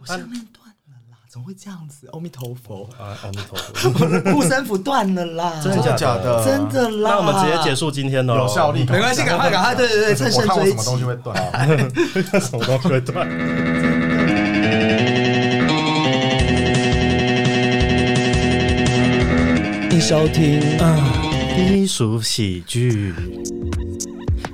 我下面断了啦，怎么会这样子？阿弥陀佛，啊，阿弥陀佛，护身符断了啦，真的假假的真的啦。那我们直接结，束今天的有效力，没关系，赶快赶快，对对对，趁我胜追什么东西击。会断。什么东西会断？收听低俗喜剧，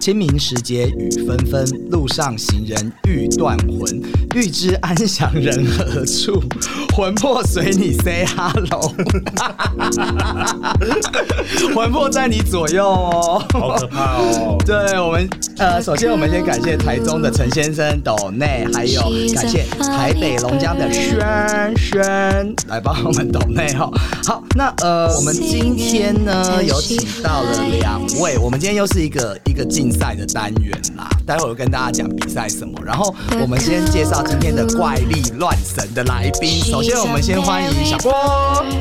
清明时节雨纷纷，路上行人欲断魂。欲知安详人何处？魂魄随你 say hello。魂魄在你左右哦。好可怕哦！对我们，呃，首先我们先感谢台中的陈先生斗内，还有感谢台北龙江的轩轩来帮我们斗内哈。好，那呃，我们今天呢有请到了两位，我们今天又是一个一个竞赛的单元啦，待会儿我跟大家讲比赛什么。然后我们先介绍今天的怪力乱神的来宾，首先我们先欢迎小郭。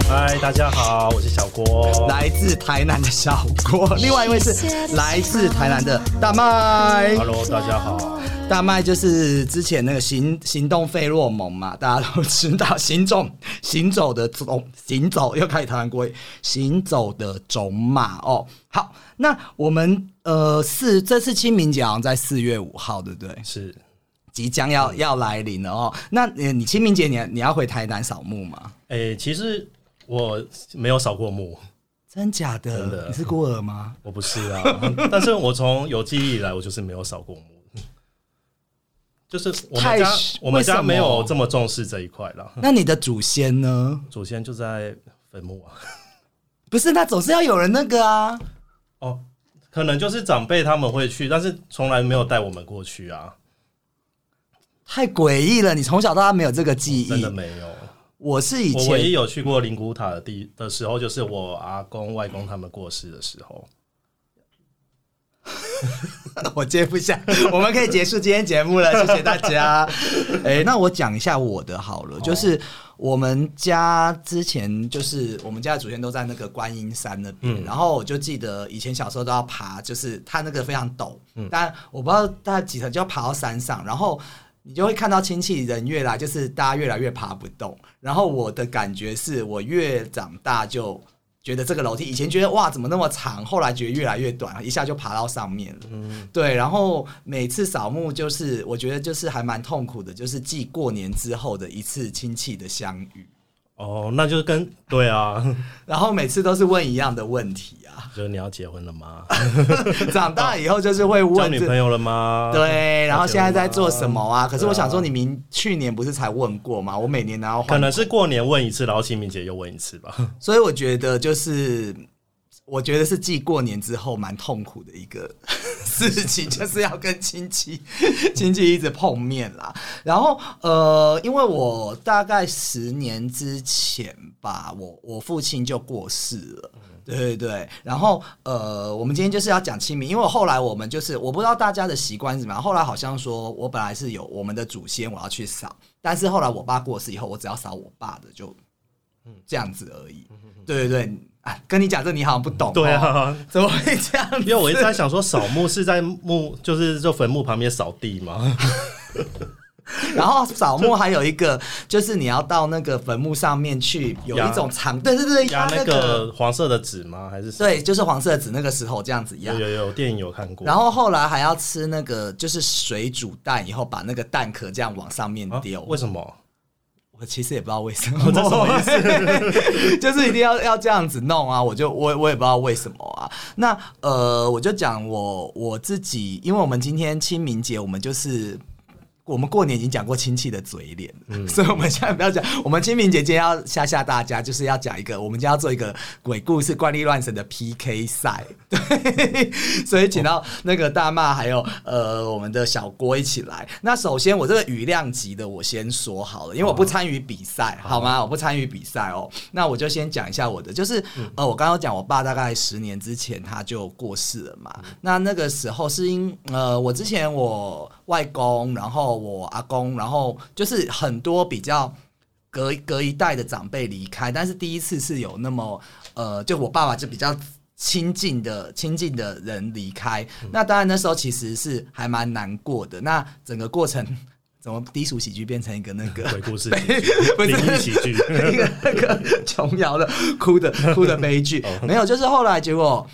嗨，大家好，我是小郭。来自台南的小郭，另外一位是来自台南的大麦。Hello，大家好。大麦就是之前那个行行动费洛蒙嘛，大家都知道，行走行走的种行走又开始台湾国语，行走的种马哦。好，那我们呃四这次清明节好像在四月五号，对不对？是，即将要要来临了哦。那你你清明节你你要回台南扫墓吗？诶、其实我没有扫过墓，真假的？真的你是孤儿吗？我不是啊。但是我从有记忆以来，我就是没有扫过墓。就是我们家，我们家没有这么重视这一块了。那你的祖先呢？祖先就在坟墓啊。不是，那总是要有人那个啊。哦，可能就是长辈他们会去，但是从来没有带我们过去啊，太诡异了！你从小到大没有这个记忆，真的没有。我是以前我唯一前有去过灵骨塔的地的时候，就是我阿公外公他们过世的时候。我接不下，我们可以结束今天节目了，谢谢大家。哎、那我讲一下我的好了，就是我们家之前就是我们家的祖先都在那个观音山那边，然后我就记得以前小时候都要爬，就是它那个非常陡，但我不知道大概几层就要爬到山上，然后。你就会看到亲戚人越来，就是大家越来越爬不动。然后我的感觉是我越长大就觉得这个楼梯，以前觉得哇怎么那么长，后来觉得越来越短，一下就爬到上面了。对，然后每次扫墓就是我觉得就是还蛮痛苦的，就是继过年之后的一次亲戚的相遇，哦，那就是跟对啊，然后每次都是问一样的问题啊。就是你要结婚了吗？长大以后就是会交问这。女朋友了吗？对，然后现在在做什么啊？可是我想说，你明去年不是才问过吗？我每年都要可能是过年问一次，然后清明节又问一次吧。所以我觉得就是，我觉得是继过年之后蛮痛苦的一个 事情，就是要跟亲戚 亲戚一直碰面啦。然后呃，因为我大概十年之前吧，我我父亲就过世了。对对对，然后呃，我们今天就是要讲清明，因为后来我们就是我不知道大家的习惯是怎么样。后来好像说我本来是有我们的祖先我要去扫，但是后来我爸过世以后，我只要扫我爸的就这样子而已。对对对，啊，跟你讲这你好像不懂、对哦，啊，怎么会这样？因为我一直在想说，扫墓是在墓，就是就坟墓旁边扫地吗？然后扫墓还有一个，就是你要到那个坟墓上面去，有一种长，对对对，压那个，黄色的纸吗？还是对，就是黄色的纸那个石头这样子压有。有有电影有看过。然后后来还要吃那个，就是水煮蛋，以后把那个蛋壳这样往上面啊丢。为什么？我其实也不知道为什么，这什么意思？就是一定要要这样子弄啊！我就我我也不知道为什么啊。那呃，我就讲我我自己，因为我们今天清明节，我们就是。我们过年已经讲过亲戚的嘴脸嗯，所以我们现在不要讲。我们清明节今天要吓吓大家，就是要讲一个，我们今天要做一个鬼故事、怪力乱神的 PK 赛。对，所以请到那个大骂还有呃我们的小郭一起来。那首先我这个雨量级的我先说好了，因为我不参与比赛，好吗？我不参与比赛哦。那我就先讲一下我的，就是呃我刚刚讲我爸大概十年之前他就过世了嘛。那那个时候是因呃我之前我外公，然后我阿公，然后就是很多比较。隔隔一代的长辈离开，但是第一次是有那么呃，就我爸爸就比较亲近的亲近的人离开，那当然那时候其实是还蛮难过的。那整个过程怎么低俗喜剧变成一个那个鬼故事、不是灵异喜剧，一 个那个琼瑶的哭的哭的悲剧？没有，就是后来结果。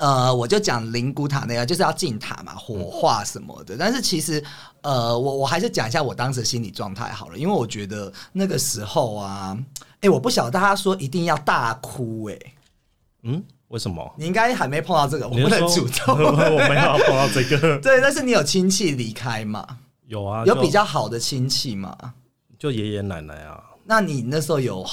呃，我就讲灵骨塔那个，就是要进塔嘛，火化什么的。但是其实，呃，我我还是讲一下我当时心理状态好了，因为我觉得那个时候啊，哎，我不晓得大家说一定要大哭，哎，嗯，为什么？你应该还没碰到这个，我不能诅咒，我没有碰到这个。对，但是你有亲戚离开嘛？有啊，有比较好的亲戚嘛？就爷爷奶奶啊。那你那时候有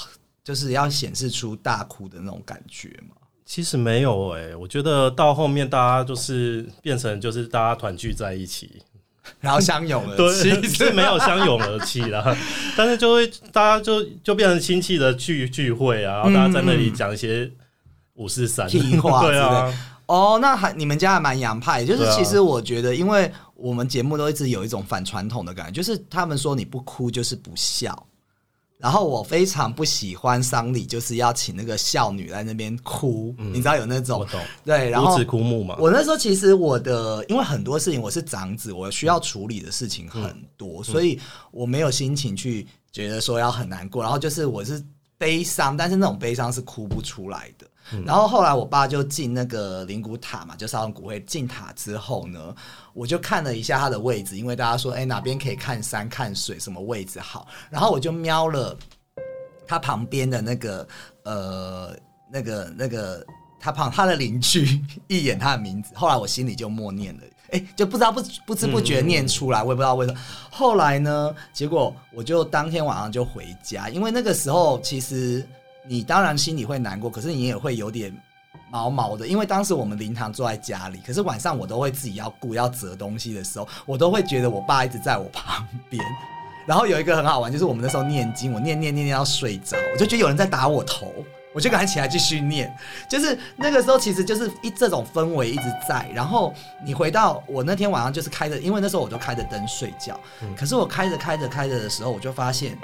就是要显示出大哭的那种感觉吗？其实没有哎，我觉得到后面大家就是变成就是大家团聚在一起，然后相拥而泣，是没有相拥而泣啦，但是就会大家就就变成亲戚的聚聚会啊，然后大家在那里讲一些五四三。屁话，对啊，哦，那还你们家还蛮洋派，就是其实我觉得，因为我们节目都一直有一种反传统的感觉，就是他们说你不哭就是不孝。然后我非常不喜欢丧礼，就是要请那个孝女在那边哭，你知道有那种对，然后枯木嘛。我那时候其实我的，因为很多事情我是长子，我需要处理的事情很多，所以我没有心情去觉得说要很难过。然后就是我是悲伤，但是那种悲伤是哭不出来的。然后后来我爸就进那个灵骨塔嘛，就烧完骨灰进塔之后呢，我就看了一下他的位置，因为大家说哎哪边可以看山看水，什么位置好，然后我就瞄了他旁边的那个呃那个那个他旁他的邻居 一眼他的名字，后来我心里就默念了，哎就不知道不不知不觉念出来，我也不知道为什么。后来呢，结果我就当天晚上就回家，因为那个时候其实。你当然心里会难过，可是你也会有点毛毛的，因为当时我们灵堂坐在家里，可是晚上我都会自己要顾要折东西的时候，我都会觉得我爸一直在我旁边。然后有一个很好玩，就是我们那时候念经，我念念念念到睡着，我就觉得有人在打我头，我就赶紧起来继续念。就是那个时候，其实就是一这种氛围一直在。然后你回到我那天晚上就是开着，因为那时候我都开着灯睡觉，可是我开着开着开着的时候，我就发现。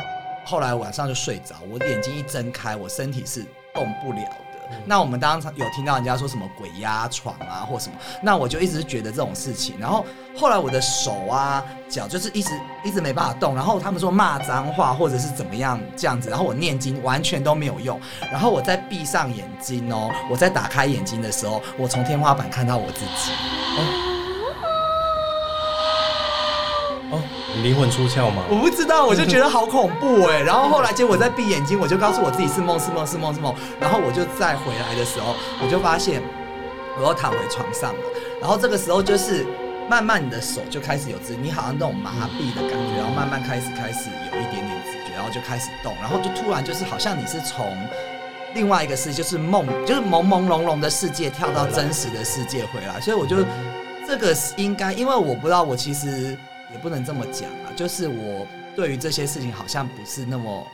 后来晚上就睡着，我眼睛一睁开，我身体是动不了的。那我们当时有听到人家说什么鬼压床啊，或什么，那我就一直觉得这种事情。然后后来我的手啊、脚就是一直一直没办法动。然后他们说骂脏话或者是怎么样这样子，然后我念经完全都没有用。然后我在闭上眼睛哦，我在打开眼睛的时候，我从天花板看到我自己。灵魂出窍吗？我不知道，我就觉得好恐怖哎。然后后来结果在闭眼睛，我就告诉我自己是梦是梦是梦是梦。然后我就再回来的时候，我就发现我又躺回床上了。然后这个时候就是慢慢你的手就开始有知，你好像那种麻痹的感觉，然后慢慢开始开始有一点点知觉，然后就开始动，然后就突然就是好像你是从另外一个世界，就是梦，就是朦朦胧胧的世界跳到真实的世界回来。所以我就这个应该，因为我不知道我其实。也不能这么讲啊，就是我对于这些事情好像不是那么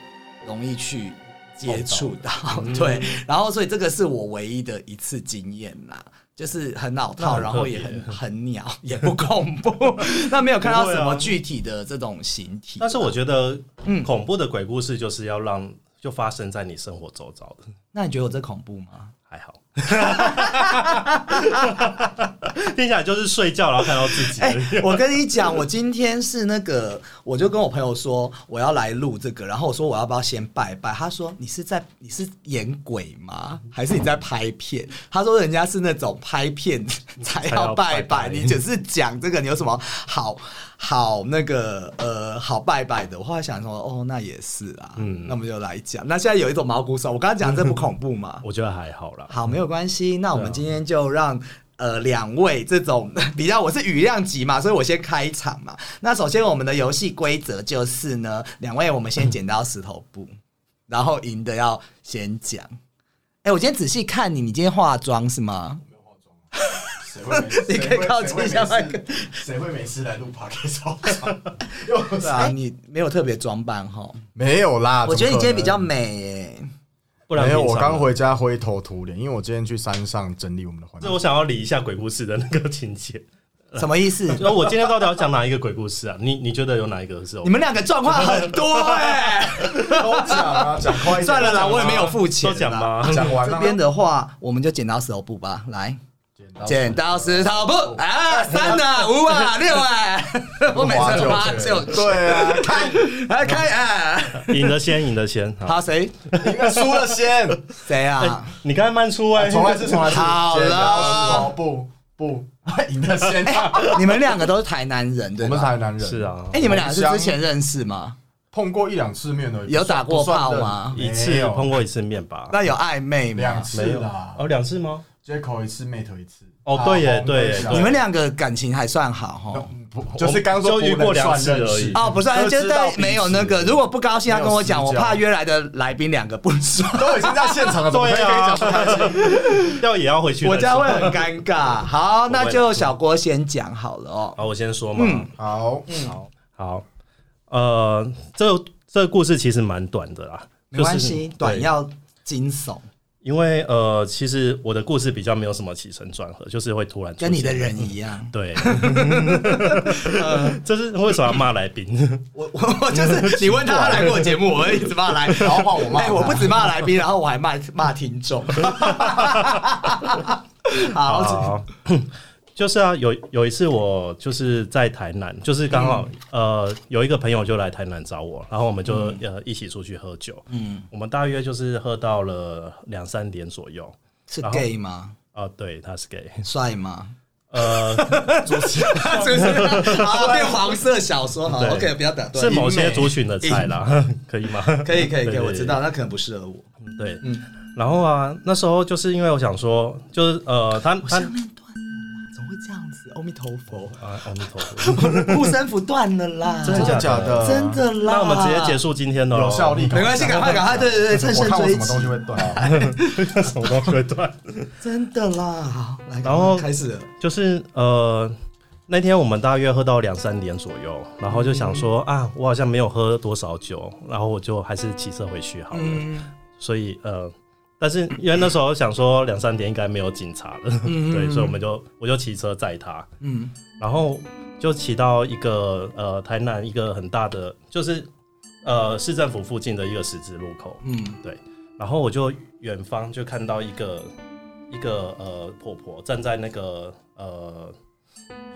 容易去接触到，对，然后所以这个是我唯一的一次经验啦，就是很老套，然后也很很鸟，也不恐怖，那没有看到什么具体的这种形体。但是我觉得，嗯，恐怖的鬼故事就是要让就发生在你生活周遭的。那你觉得我这恐怖吗？还好。听起来就是睡觉，然后看到自己。我跟你讲，我今天是那个，我就跟我朋友说我要来录这个，然后我说我要不要先拜拜？他说你是在你是演鬼吗？还是你在拍片？他说人家是那种拍片才要拜拜，你只是讲这个，你有什么好好那个呃好拜拜的？我后来想说，哦，那也是啊，嗯，那我们就来讲。那现在有一种毛骨悚，我刚刚讲这不恐怖吗？我觉得还好了，好没有。关系，那我们今天就让呃两位这种 比较，我是雨量级嘛，所以我先开场嘛。那首先我们的游戏规则就是呢，两位我们先剪刀石头布，然后赢的要先讲。哎，我今天仔细看你，你今天化妆是吗？没有化妆，你可以靠近一下麦克。谁会每次来录 p a r k 化妆？对啊，你没有特别装扮哈？没有啦，我觉得你今天比较美哎。没有，我刚回家灰头土脸，因为我今天去山上整理我们的环境。这我想要理一下鬼故事的那个情节，什么意思？那我今天到底要讲哪一个鬼故事啊？你你觉得有哪一个是？你们两个状况很多哎，都讲啊，讲快算了啦，我也没有付钱，都讲吧？讲完这边的话，我们就剪刀石头布吧，来，剪剪刀石头布。啊，三啊，五啊，六啊，我每次都八九，对啊，开来开啊，赢的先，赢的先。好，好谁？应该输了先，谁啊？你刚才慢出哎，从来一次，重来是，好了。剪刀石头布。不，赢的先，你们两个都是台南人对我们是？台南人，是，啊，哎，你们俩是之前认识吗？碰过一两次面而已，有打过炮吗？一次有。碰过一次面吧？那有暧昧吗？两？次没有。啦哦，两次吗？，Jacko 一次，Mate 一次，哦对耶对耶你们两个感情还算好哈？不就是刚说就遇过两次不能算而已哦，不是，就是没有那个，如果不高兴，他跟我讲，我怕约来的来宾两个不爽，都已经在现场了，怎么？要也要回去。我家会很尴尬。好，那就小郭先讲好了哦。好，我先说嘛。嗯好，好好，呃，这个这个故事其实蛮短的啦，没关系，短要惊悚，因为呃，其实我的故事比较没有什么起承转合，就是会突然跟你的人一样。对，这是为什么要骂来宾？我我我就是你问他他来过我节目，我会一直骂来宾，然后换我骂哎，他我不止骂来宾，然后我还骂骂听众。好，好，就是啊，有有一次我就是在台南，就是刚好、呃有一个朋友就来台南找我，然后我们就、呃一起出去喝酒，嗯，我们大约就是喝到了两三点左右。是然后 gay 吗？啊，对，他是 gay，帅吗？呃，是不是？好，变黄色小说。好对，OK，不要打断。是某些族群的菜啦，可以吗？可以，可以，可以，我知道，那可能不适合我。对，嗯然后啊，那时候就是因为我想说，就是呃，他他阿弥陀佛，啊，阿弥陀佛，护身符断了啦，真的假的？真的啦。那我们直接结，束今天的咯有效力，没关系，赶快，赶快，对对对，趁胜追击什么东西，会断。什么东西会断？真的啦。好，来，然后开始了。就是呃，那天我们大约喝到两三点左右，然后就想说啊，我好像没有喝多少酒，然后我就还是骑车回去好了。嗯所以呃，但是因为那时候想说两三点应该没有警察了，嗯 对，所以我们就我就骑车载他，嗯。然后就骑到一个呃台南一个很大的，就是呃市政府附近的一个十字路口，嗯。对然后我就远方就看到一个一个呃婆婆站在那个呃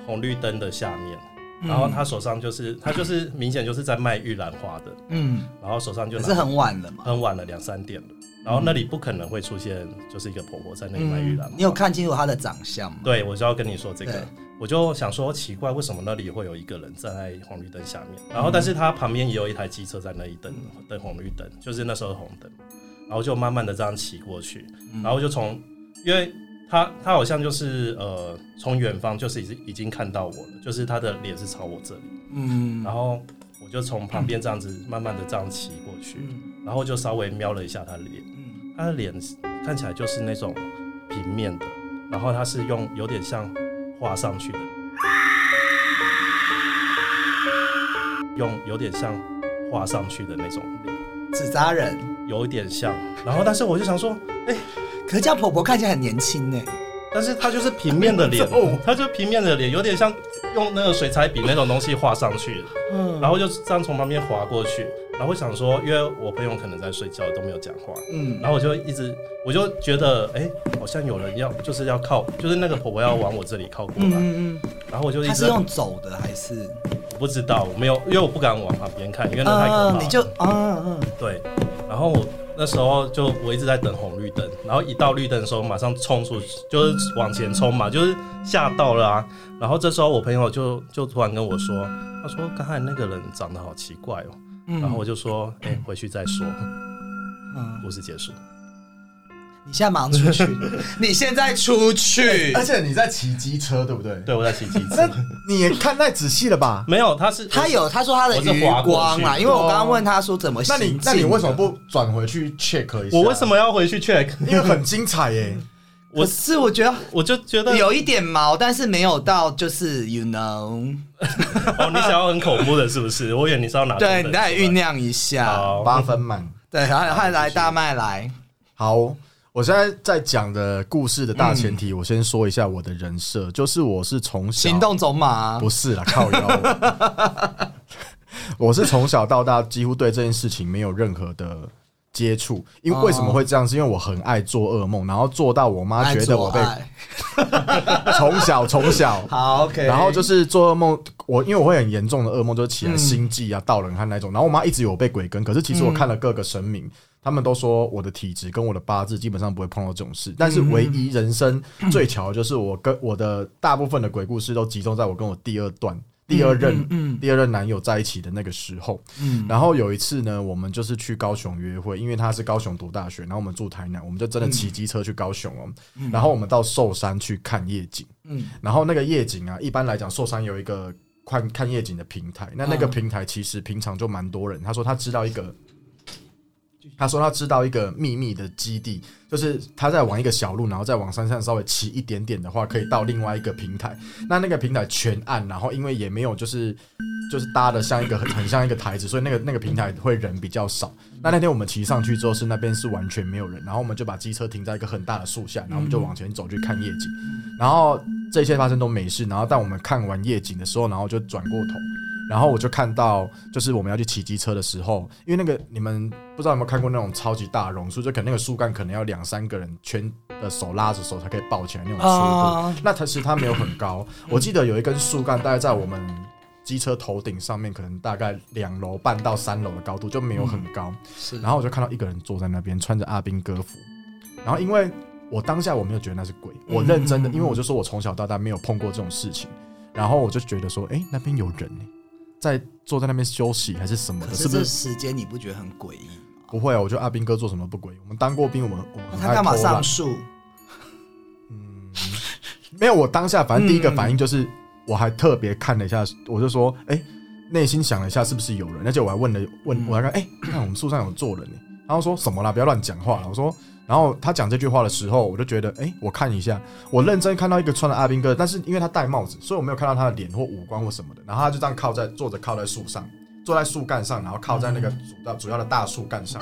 红绿灯的下面，嗯。然后她手上就是她就是明显就是在卖玉兰花的，嗯，然后手上就可是很晚了嘛。很晚了两三点了，然后那里不可能会出现就是一个婆婆在那里卖玉兰，嗯你有看清楚她的长相吗？对，我就要跟你说这个，我就想说奇怪，为什么那里会有一个人站在红绿灯下面？然后，但是他旁边也有一台机车在那里等等红绿灯，就是那时候的红灯，然后就慢慢的这样骑过去，嗯。然后就从，因为他他好像就是呃从远方就是已经已经看到我了，就是他的脸是朝我这里，嗯。然后我就从旁边这样子慢慢的这样骑过去，嗯。然后就稍微瞄了一下他的脸。嗯他的脸看起来就是那种平面的，然后他是用有点像画上去的，用有点像画上去的那种脸，纸扎人，有一点像。然后，但是我就想说，哎、可是这样婆婆看起来很年轻呢。但是她就是平面的脸，她就平面的脸，有点像用那个水彩笔那种东西画上去的。嗯然后就这样从旁边划过去，然后我想说，因为我朋友可能在睡觉都没有讲话，嗯。然后我就一直，我就觉得，哎、好像有人要，就是要靠，就是那个婆婆要往我这里靠过来，嗯嗯然后我就嗯，一直他是用走的还是？我不知道，我没有，因为我不敢往旁边看，因为那太可怕你就。嗯嗯对，然后我那时候就我一直在等红绿灯，然后一到绿灯的时候马上冲出去，就是往前冲嘛，就是吓到了啊。然后这时候我朋友就就突然跟我说，他说刚才那个人长得好奇怪哦，嗯，然后我就说，哎、回去再说，嗯，故事结束。你现在马上出去，你现在出去而，且你在骑机车，对不对？对，我在骑机车那，你也看太仔细了吧？没有，他是他有他说他的余光啦，因为我刚刚问他说怎么那你那你？为什么不转回去 check 一下？我为什？么要回去 check？因为很精彩耶！可是我觉得我就觉得有一点毛，但是没有到就是 you know，哦，你想要很恐怖的，是不是？我以为你是要拿对你再酝酿一下，八分满。对，然后还来大麦来，好，我现在在讲的故事的大前提，我先说一下我的人设，就是我是从小行动走马，不是啦，靠腰。我是从小到大几乎对这件事情没有任何的接触。因为为什么会这样？是因为我很爱做噩梦，然后做到我妈觉得我被从小 从小。好 OK，然后就是做噩梦，我因为我会很严重的噩梦，就是起来嗯心悸啊、盗冷汗那种。然后我妈一直以为我被鬼跟，可是其实我看了各个神明，他们都说我的体质跟我的八字基本上不会碰到这种事。但是唯一人生最巧的就是我跟我的大部分的鬼故事都集中在我跟我第二段。第二任、嗯第二任男友在一起的那个时候，嗯然后有一次呢，我们就是去高雄约会，因为他是高雄读大学，然后我们住台南，我们就真的骑机车去高雄哦。然后我们到寿山去看夜景，嗯然后那个夜景啊，一般来讲寿山有一个看看夜景的平台，那那个嗯平台其实平常就蛮多人。他说他知道一个。他说他知道一个秘密的基地，就是他在往一个小路，然后再往山上稍微骑一点点的话，可以到另外一个平台。那那个平台全暗，然后因为也没有就是就是搭的像一个很很像一个台子，所以那个那个平台会人比较少。那那天我们骑上去之后，是那边是完全没有人，然后我们就把机车停在一个很大的树下，然后我们就往前走去看夜景。然后这些发生都没事，然后当我们看完夜景的时候，然后就转过头，然后我就看到，就是我们要去骑机车的时候，因为那个你们不知道有没有看过那种超级大榕树，就可能那个树干可能要两三个人圈的手拉着手才可以抱起来那种粗度。啊那它其实它没有很高，我记得有一根树干大概在我们机车头顶上面，可能大概两楼半到三楼的高度，就没有很高。是，然后我就看到一个人坐在那边，穿着阿兵哥服。然后因为我当下我没有觉得那是鬼，我认真的，因为我就说我从小到大没有碰过这种事情。然后我就觉得说，哎，那边有人呢，在坐在那边休息还是什么的，可是不是？时间你不觉得很诡异？不会啊，我觉得阿兵哥做什么不诡异。我们当过兵，我们我们他干嘛上树？嗯，没有，我当下反正第一个反应就是，我还特别看了一下，我就说，哎、内心想了一下是不是有人，而且我还问了问，嗯我还看，哎、看我们树上有坐人呢，然后说什么啦，不要乱讲话了，我说。然后他讲这句话的时候，我就觉得，哎、我看一下，我认真看到一个穿了阿兵哥，但是因为他戴帽子，所以我没有看到他的脸或五官或什么的。然后他就这样靠在坐着，靠在树上，坐在树干上，然后靠在那个主要主要的大树干上。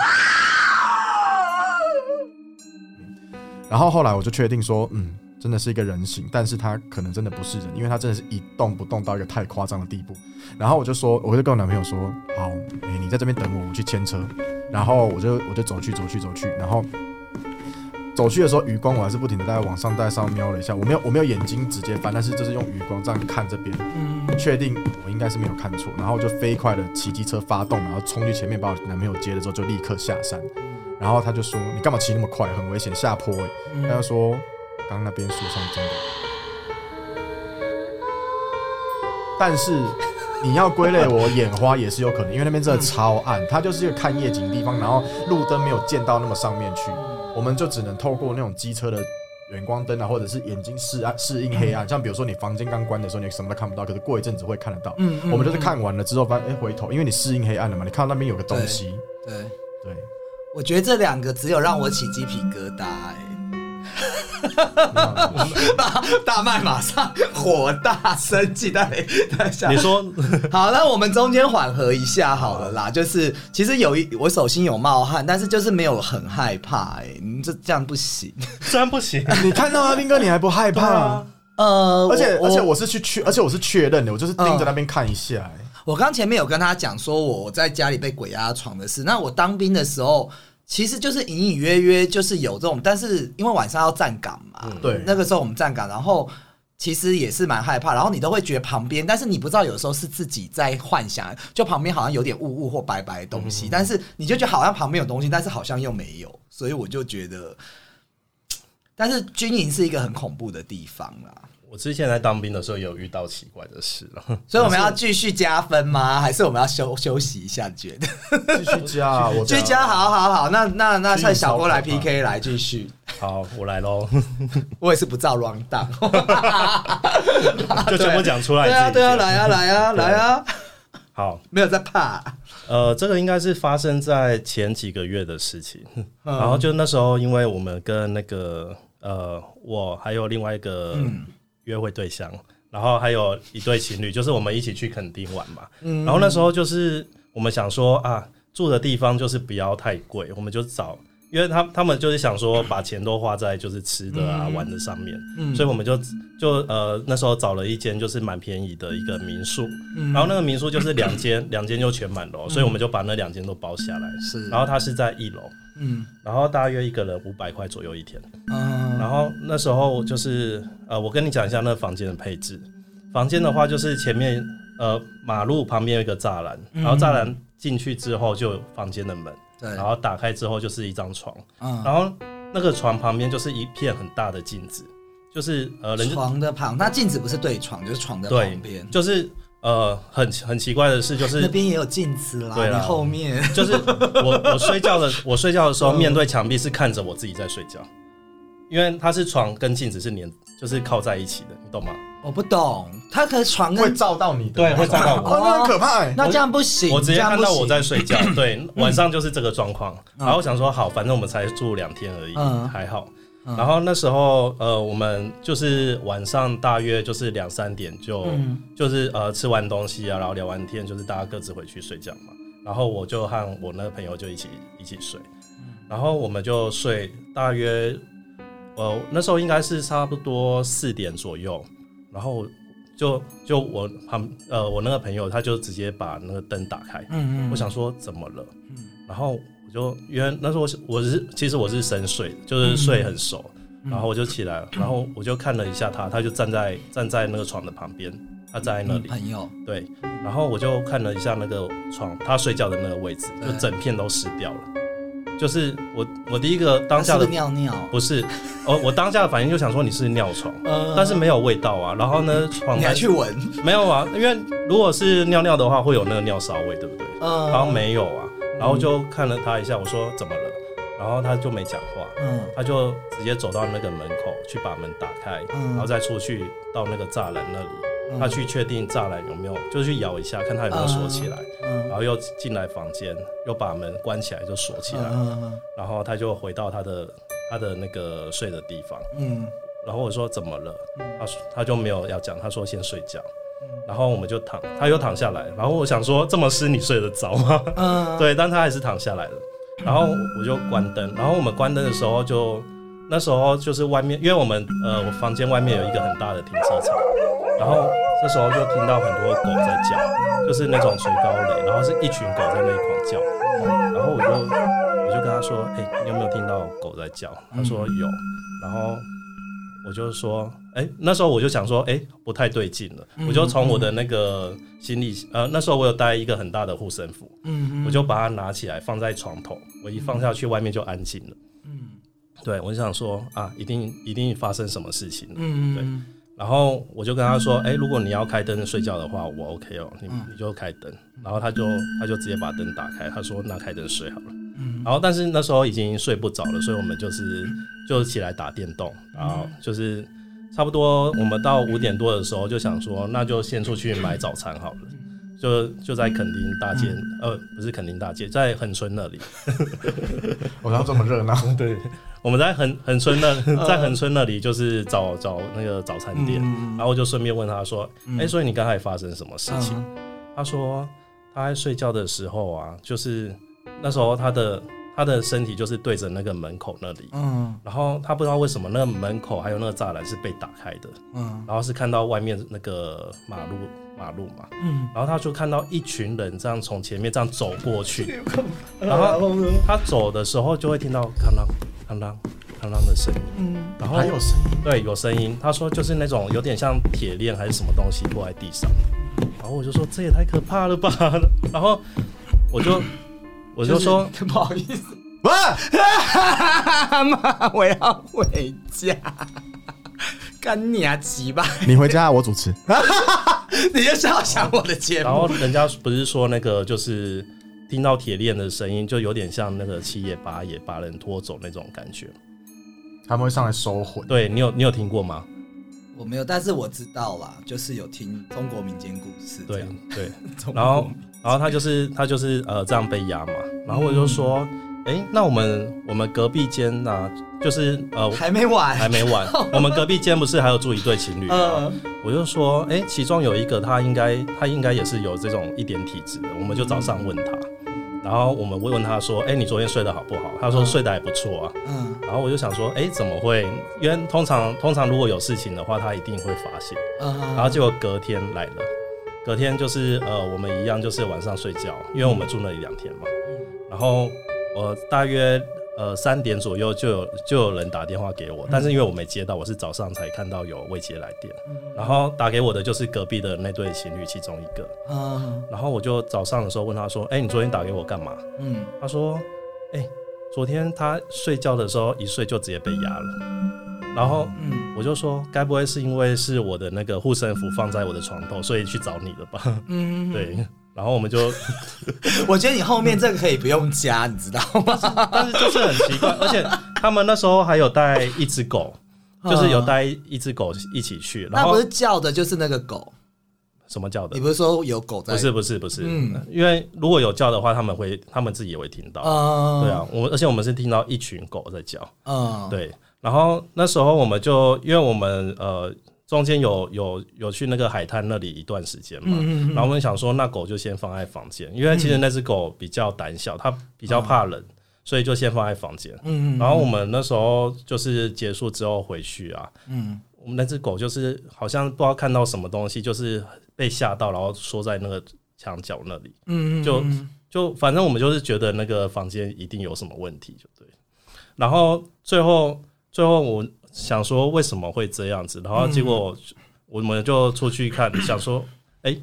然后后来我就确定说，嗯，真的是一个人形，但是他可能真的不是人，因为他真的是一动不动到一个太夸张的地步。然后我就说，我就跟我男朋友说，好，你在这边等我，我去牵车。然后我就我就走去走去走去，然后走去的时候，余光我还是不停的在往上在上瞄了一下，我没有我没有眼睛直接翻，但是就是用余光这样看这边，嗯，确定我应该是没有看错，然后就飞快的骑机车发动，然后冲去前面把我男朋友接了之后就立刻下山。然后他就说：“你干嘛骑那么快？很危险，下坡。”哎，嗯他就说：“刚刚那边树上真的。”但是你要归类我眼花也是有可能，因为那边真的超暗，它就是一个看夜景的地方，然后路灯没有见到那么上面去，我们就只能透过那种机车的远光灯啊，或者是眼睛适暗适应黑暗，像比如说你房间刚关的时候，你什么都看不到，可是过一阵子会看得到。嗯我们就是看完了之后，发现哎、回头，因为你适应黑暗了嘛，你看到那边有个东西，对，对，我觉得这两个只有让我起鸡皮疙瘩哎、大麦马上火大生气，但但下你说好，那我们中间缓和一下好了啦。就是其实有一我手心有冒汗，但是就是没有很害怕哎、你这这样不行。这样不行，你看到阿兵哥你还不害怕？啊呃，而且我而且我是去确，而且我是确认的，我就是盯着那边看一下、哎我刚前面有跟他讲说我在家里被鬼压床的事。那我当兵的时候，其实就是隐隐约约就是有这种，但是因为晚上要站岗嘛，对那个时候我们站岗，然后其实也是蛮害怕，然后你都会觉得旁边，但是你不知道有时候是自己在幻想，就旁边好像有点雾雾或白白的东西，但是你就觉得好像旁边有东西，但是好像又没有，所以我就觉得，但是军营是一个很恐怖的地方啦。我之前在当兵的时候也有遇到奇怪的事了。所以我们要继续加分吗？还是我们要休休息一下？觉得继续加啊，我继续加，好好好，那那那趁小郭来 PK 来继续，好，我来喽，我也是不照 round down。就全部讲出来。对啊对啊，来啊来啊来啊，好，没有在怕。呃，这个应该是发生在前几个月的事情。嗯然后就那时候，因为我们跟那个呃，我还有另外一个嗯约会对象，然后还有一对情侣，就是我们一起去垦丁玩嘛。嗯然后那时候就是我们想说啊，住的地方就是不要太贵，我们就找因为他他们就是想说把钱都花在就是吃的啊、玩的上面，嗯。所以我们就就呃那时候找了一间就是蛮便宜的一个民宿，嗯。然后那个民宿就是两间 两间就全满楼，所以我们就把那两间都包下来，是，然后它是在一楼，嗯。然后大约一个人五百块左右一天。嗯，然后那时候就是呃，我跟你讲一下那房间的配置。房间的话，就是前面呃马路旁边有一个栅栏，然后栅栏进去之后就有房间的门，对，然后打开之后就是一张床，嗯，然后那个床旁边就是一片很大的镜子，就是呃人床的旁，那镜子不是对床，就是床的对旁边，就是呃很很奇怪的是，就是那是边也有镜子啦，你对啦后面。就是我我睡觉的 我睡觉的时候面对墙壁是看着我自己在睡觉，因为它是床跟镜子是连就是靠在一起的，你懂吗？我不懂，他可是床会跟照到你的，对会照到我。哦，那很可怕哎。那这样不行，我直接这样不看到我在睡觉，对，晚上就是这个状况。嗯。然后我想说，好，反正我们才住两天而已，嗯。还好。嗯。然后那时候，呃，我们就是晚上大约就是两三点就、嗯。就是呃吃完东西啊，然后聊完天，就是大家各自回去睡觉嘛。然后我就和我那个朋友就一起一起睡，嗯。然后我们就睡大约，呃，那时候应该是差不多四点左右，然后就就我旁呃我那个朋友他就直接把那个灯打开，嗯我想说怎么了？嗯然后我就因为那时候我是我是其实我是深睡，就是睡很熟，嗯然后我就起来了，然后我就看了一下他，他就站在站在那个床的旁边，他站在那里，朋友，对，然后我就看了一下那个床，他睡觉的那个位置，就整片都湿掉了。就是我我第一个当下的尿尿，不是，哦，我当下的反应就想说你是尿床，呃 但是没有味道啊。然后呢，床你还去闻，没有啊，因为如果是尿尿的话，会有那个尿骚味，对不对？嗯然后没有啊，然后就看了他一下，我说怎么了？然后他就没讲话，嗯他就直接走到那个门口去把门打开，嗯然后再出去到那个栅栏那里，嗯他去确定栅栏有没有，就去摇一下，看他有没有锁起来，嗯然后又进来房间，又把门关起来就锁起来，嗯然后他就回到他的他的那个睡的地方，嗯然后我说怎么了？嗯他说他就没有要讲，他说先睡觉。然后我们就躺，他又躺下来，然后我想说这么湿你睡得着吗？嗯，对，但他还是躺下来了。然后我就关灯，然后我们关灯的时候就那时候就是外面，因为我们呃我房间外面有一个很大的停车场，然后这时候就听到很多狗在叫，就是那种垂高雷，然后是一群狗在那里狂叫，然后我就我就跟他说，哎、你有没有听到狗在叫？他说有，然后我就说，哎、那时候我就想说，哎、不太对劲了，我就从我的那个行李，呃，那时候我有带一个很大的护身符，嗯。我就把它拿起来放在床头，我一放下去，外面就安静了。嗯对，我就想说啊，一定一定发生什么事情嗯。嗯然后我就跟他说，哎、如果你要开灯睡觉的话，我 OK 哦，你嗯你就开灯。然后他就他就直接把灯打开，他说那开灯睡好了。嗯然后但是那时候已经睡不着了，所以我们就是就起来打电动，然后就是差不多我们到五点多的时候就想说，那就先出去买早餐好了。就就在垦丁大街，呃，不是垦丁大街，在恒春那里。我要这么热闹，对，我们在恒恒春那，在恒春那里就是找找那个早餐店，嗯。然后我就顺便问他说：“哎、所以你刚才发生什么事情？”嗯。他说他在睡觉的时候啊，就是那时候他的他的身体就是对着那个门口那里，嗯。然后他不知道为什么那个门口还有那个栅栏是被打开的，嗯。然后是看到外面那个马路马路嘛，嗯，然后他就看到一群人这样从前面这样走过去，然后他走的时候就会听到哐啷哐啷哐啷的声音，嗯然后还有声音，对有声音，他说就是那种有点像铁链还是什么东西落在地上，然后我就说这也太可怕了吧，然后我就我就说是不好意思，喂，妈，我要回家。干你啊，急吧！你回家，我主持。你就是要想我的节目然后。人家不是说那个就是听到铁链的声音，就有点像那个七爷八爷把人拖走那种感觉。他们会上来收魂。对你有你有听过吗？我没有，但是我知道啦，就是有听中国民间故事这对。对，然后然后他就是他就是呃这样被压嘛，然后我就说，哎、那我们我们隔壁间呢、就是呃还没完，还没完，我们隔壁间不是还有住一对情侣吗？嗯我就说，哎、其中有一个他应该他应该也是有这种一点体质的，我们就早上问他，然后我们会问他说：“哎、你昨天睡得好不好？”他说：“睡得还不错啊。嗯”然后我就想说：“哎、怎么会？因为通常通常如果有事情的话，他一定会发现。”嗯，然后结果隔天来了，隔天就是呃，我们一样就是晚上睡觉，因为我们住那里两天嘛。然后我大约呃三点左右就有就有人打电话给我，但是因为我没接到，我是早上才看到有未接来电，然后打给我的就是隔壁的那对情侣其中一个。嗯然后我就早上的时候问他说：“哎、你昨天打给我干嘛嗯，？”他说：“哎、昨天他睡觉的时候一睡就直接被压了。”然后嗯，我就说：“该不会是因为是我的那个护身符放在我的床头，所以去找你了吧？”嗯，对。然后我们就，我觉得你后面这个可以不用加，你知道吗？但是就是很奇怪，而且他们那时候还有带一只狗，就是有带一只狗一起去。然后那不是叫的就是那个狗，什么叫的你？不是说有狗在？不是，不是不是，嗯因为如果有叫的话，他们会他们自己也会听到。嗯，对啊，我而且我们是听到一群狗在叫。嗯，对，然后那时候我们就因为我们呃中间有有有去那个海滩那里一段时间嘛，嗯然后我们想说那狗就先放在房间，因为其实那只狗比较胆小，它比较怕冷，所以就先放在房间。嗯，嗯然后我们那时候就是结束之后回去啊，嗯我们那只狗就是好像不知道看到什么东西，就是被吓到，然后缩在那个墙角那里。嗯，就就反正我们就是觉得那个房间一定有什么问题，就对。然后最后最后我想说为什么会这样子，然后结果我们就出去看，想说，哎、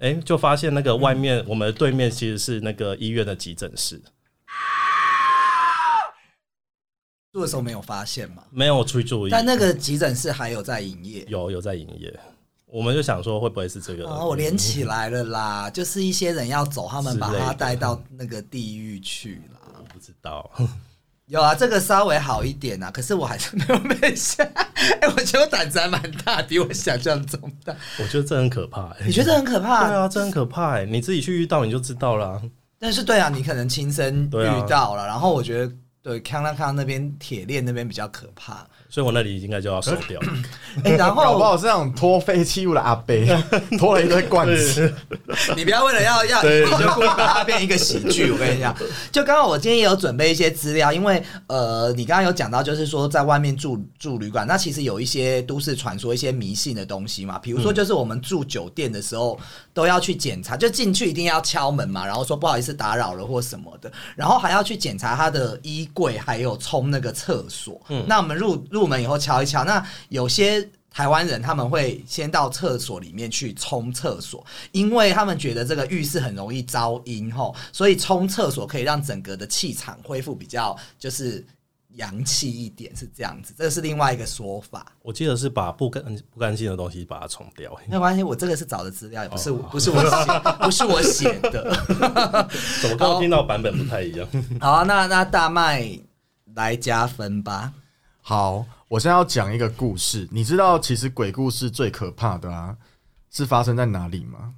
哎、就发现那个外面我们的对面其实是那个医院的急诊室，住的时候没有发现嘛？没有出去注意，但那个急诊室还有在营业。有有在营业，我们就想说会不会是这个？哦，我连起来了啦，就是一些人要走，他们把他带到那个地狱去啦。我不知道，有啊，这个稍微好一点啊，可是我还是没有被吓。哎、我觉得我胆子还蛮大，比我想象中大。我觉得这很可怕、欸。你觉得很可怕？对啊，这很可怕哎、你自己去遇到你就知道了。但是对啊，你可能亲身遇到了，然后我觉得对康拉康那边铁链那边比较可怕。所以我那里应该就要收掉。哎、然搞不后好是那种拖废弃物的阿伯，拖了一堆罐子。你不要为了要要，你就故意把它变一个喜剧。我跟你讲，就刚好我今天也有准备一些资料，因为呃，你刚刚有讲到，就是说在外面住住旅馆，那其实有一些都市传说、一些迷信的东西嘛，比如说就是我们住酒店的时候都要去检查，就进去一定要敲门嘛，然后说不好意思打扰了或什么的，然后还要去检查他的衣柜，还有冲那个厕所。嗯那我们入入门以后敲一敲，那有些。台湾人他们会先到厕所里面去冲厕所，因为他们觉得这个浴室很容易招阴吼，所以冲厕所可以让整个的气场恢复比较就是洋气一点，是这样子。这是另外一个说法。我记得是把不干不干净的东西把它冲掉、欸。没有关系，我这个是找的资料，也不是我，不是我写，不是我写的。怎么跟我听到版本不太一样？好啊，那那大麦来加分吧。好，我现在要讲一个故事。你知道，其实鬼故事最可怕的啊，是发生在哪里吗？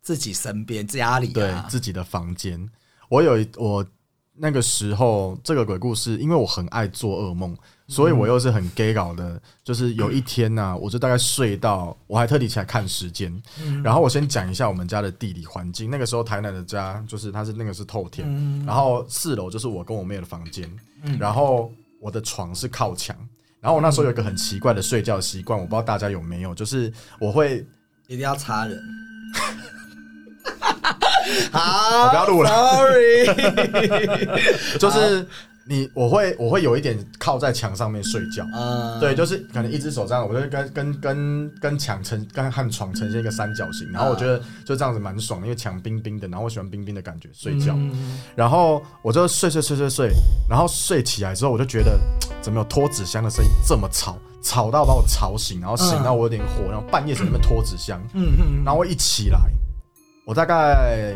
自己身边家里对啊，自己的房间。我有一我那个时候这个鬼故事，因为我很爱做噩梦，所以我又是很 gay 搞的。就是有一天呢、我就大概睡到，我还特地起来看时间。然后我先讲一下我们家的地理环境。那个时候台南的家就是它是那个是透天，然后四楼就是我跟我妹的房间，然后我的床是靠墙。然后我那时候有一个很奇怪的睡觉习惯，我不知道大家有没有，就是我会一定要插人。我好，不要录了，Sorry。就是你我会我会有一点靠在墙上面睡觉，嗯，对，就是可能一只手这样，我就跟跟跟跟墙呈跟和床呈现一个三角形，然后我觉得就这样子蛮爽的，因为墙冰冰的，然后我喜欢冰冰的感觉睡觉，嗯。然后我就睡睡睡睡睡，然后睡起来之后我就觉得 怎么有拖纸箱的声音这么吵，吵到把我吵醒，然后醒到我有点火，然后半夜在那边拖纸箱，嗯嗯。然后我一起来，我大概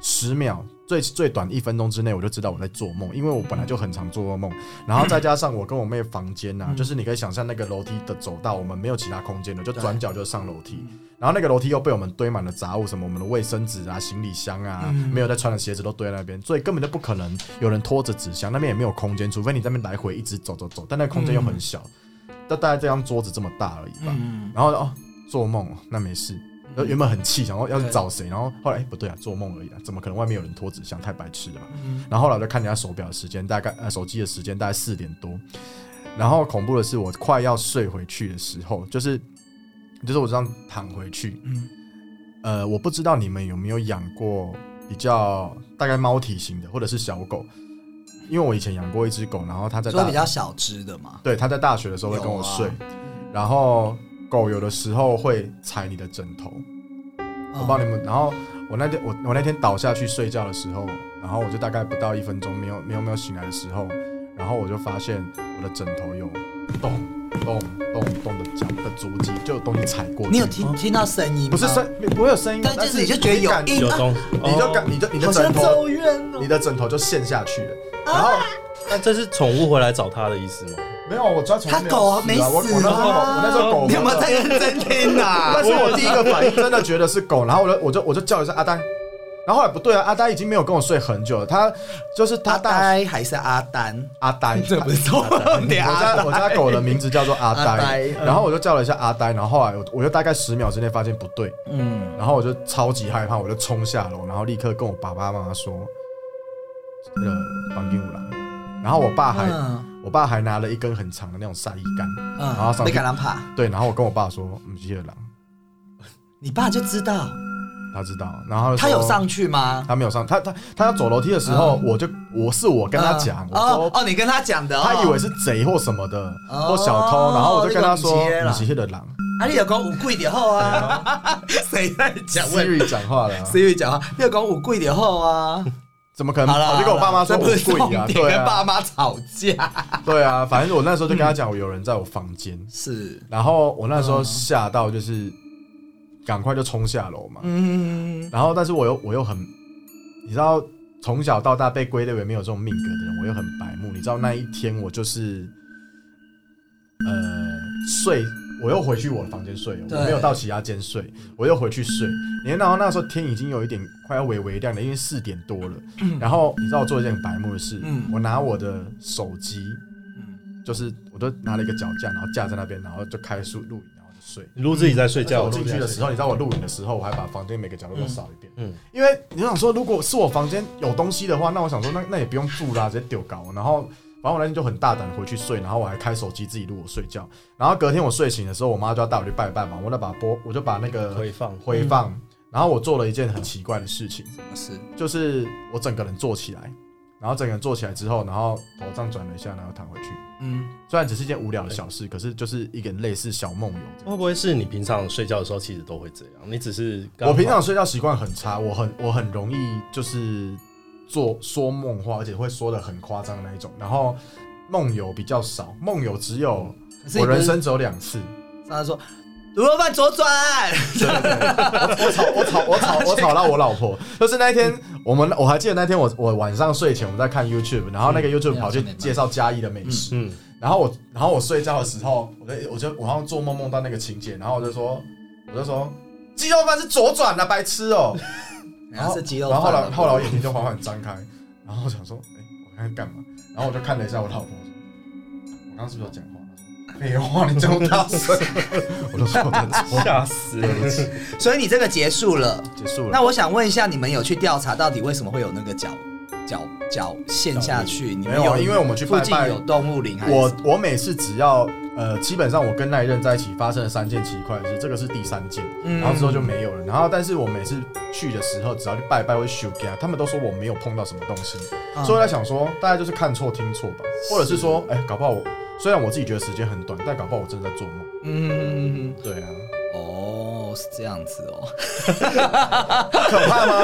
十秒，最最短一分钟之内，我就知道我在做梦，因为我本来就很常做噩梦，然后再加上我跟我妹房间呐、就是你可以想象那个楼梯的走道，我们没有其他空间了，就转角就上楼梯，然后那个楼梯又被我们堆满了杂物，什么我们的卫生纸啊、行李箱啊，没有在穿的鞋子都堆在那边，所以根本就不可能有人拖着纸箱，那边也没有空间，除非你在那边来回一直走走走，但那个空间又很小，就大概这张桌子这么大而已吧。嗯。然后哦，做梦哦那没事，然后原本很气，想说要去找谁，然后后来哎、不对啊，做梦而已啊，怎么可能外面有人拖纸箱？太白痴了吧。然后后来我就看人家手表的时间，大概呃手机的时间大概四点多。然后恐怖的是，我快要睡回去的时候，就是就是我这样躺回去，嗯呃，我不知道你们有没有养过比较大概猫体型的，或者是小狗，因为我以前养过一只狗，然后它在说大比较小只的嘛，对它在大学的时候会跟我睡，然后狗有的时候会踩你的枕头，我帮你们，然后我那天我我那天倒下去睡觉的时候，然后我就大概不到一分钟没有没有没有醒来的时候，然后我就发现我的枕头有咚咚咚咚的脚的足迹，就有东西踩过。你有听听到声音吗？不是声，不会有声音，但就是你就觉得有有东，你就哦感你就你的枕头，你。的枕头就陷下去了，然后。那这是宠物回来找他的意思吗？没有，我抓从来他狗没有死啊。我我那时候吗我那时候狗，你有没有在认真听啊但？是 我第一个反应真的觉得是狗，然后我就我就我就叫一声阿呆，然后后来不对啊，阿呆已经没有跟我睡很久了，他就是他呆还是阿丹？阿呆，这不是错，点我。家我家狗的名字叫做阿阿呆。然后我就叫了一下阿呆，然后后来我我就大概十秒之内发现不对，嗯，然后我就超级害怕，我就冲下楼，然后立刻跟我爸爸妈妈说，那个黄金五郎，然后我爸还、嗯我爸还拿了一根很长的那种晒衣杆，然后嗯，上去没敢让怕，对，然后我跟我爸说，不是狼，你爸就知道？他知道，然后他有上去吗？他没有上，他他他要走楼梯的时候，我就我是我跟他讲，我嗯。哦说哦，你跟他讲的哦，他以为是贼或什么的，哦。或小偷，然后我就跟他说那个不是啦。你是的狼。啊，你有讲有贵点后啊？谁在讲？问，Siri 讲话了。啊，Siri 讲话，你有讲有贵点后啊？怎么可能跑去跟我爸妈说不贵啊？点，对啊，跟爸妈吵架。对啊，反正我那时候就跟他讲，我有人在我房间，是，然后我那时候吓到，就是赶快就冲下楼嘛，嗯，然后但是我又我又很，你知道从小到大被归类为没有这种命格的人，我又很白目。你知道那一天我就是，呃，睡，我又回去我的房间睡了，我没有到其他间睡，我又回去睡。你看到那时候天已经有一点快要微微亮了，因为四点多了。然后你知道我做一件很白目的事，嗯我拿我的手机，就是我都拿了一个脚架，然后架在那边，然后就开始录影，然后就睡。你录自己在睡觉，我进去的时候，你知道我录影的时候，我还把房间每个角落都扫一遍。嗯嗯，因为你想说，如果是我房间有东西的话，那我想说，那那也不用住啦，直接丢高。然后，反正我那天就很大胆地回去睡，然后我还开手机自己录我睡觉。然后隔天我睡醒的时候，我妈就要带我去拜拜嘛，我就把播，我就把那个回放回放。然后我做了一件很奇怪的事情，什么事就是我整个人坐起来，然后整个人坐起来之后，然后头这样转了一下，然后躺回去。嗯，虽然只是一件无聊的小事，可是就是一个类似小梦游。会不会是你平常睡觉的时候其实都会这样？你只是我平常睡觉习惯很差，我很我很容易就是做说梦话，而且会说的很夸张的那一种。然后梦游比较少，梦游只有我人生只有两次。他说卤肉饭左转，我我吵我吵我吵我吵到我老婆，就是那一天我们我还记得那天我我晚上睡前我们在看 YouTube，然后那个 YouTube 跑去介绍嘉义的美食，嗯，然后我然后我睡觉的时候，我就我就我好像做梦梦到那个情节，然后我就说我就说鸡肉饭是左转的，白痴哦、然后是鸡肉然后后来后来我眼睛 就缓缓张开，然后我想说，哎、我刚才干嘛？然后我就看了一下我老婆，我说我刚刚是不是有讲话？她说废话，你这么大声，我都说我的，吓死了！所以你这个结束了。结束了。那我想问一下，你们有去调查到底为什么会有那个脚脚脚陷下去？你们没有啊因为我们去附近拜拜有动物灵还是我我每次只要呃，基本上我跟那一任在一起发生了三件奇怪的事，这个是第三件，嗯然后之后就没有了。然后但是我每次去的时候，只要去拜拜或修给他们都说我没有碰到什么东西，嗯所以我在想说，大概就是看错听错吧，或者是说，哎、搞不好我虽然我自己觉得时间很短，但搞不好我真的在做梦。嗯，对啊，哦，是这样子哦。可怕吗？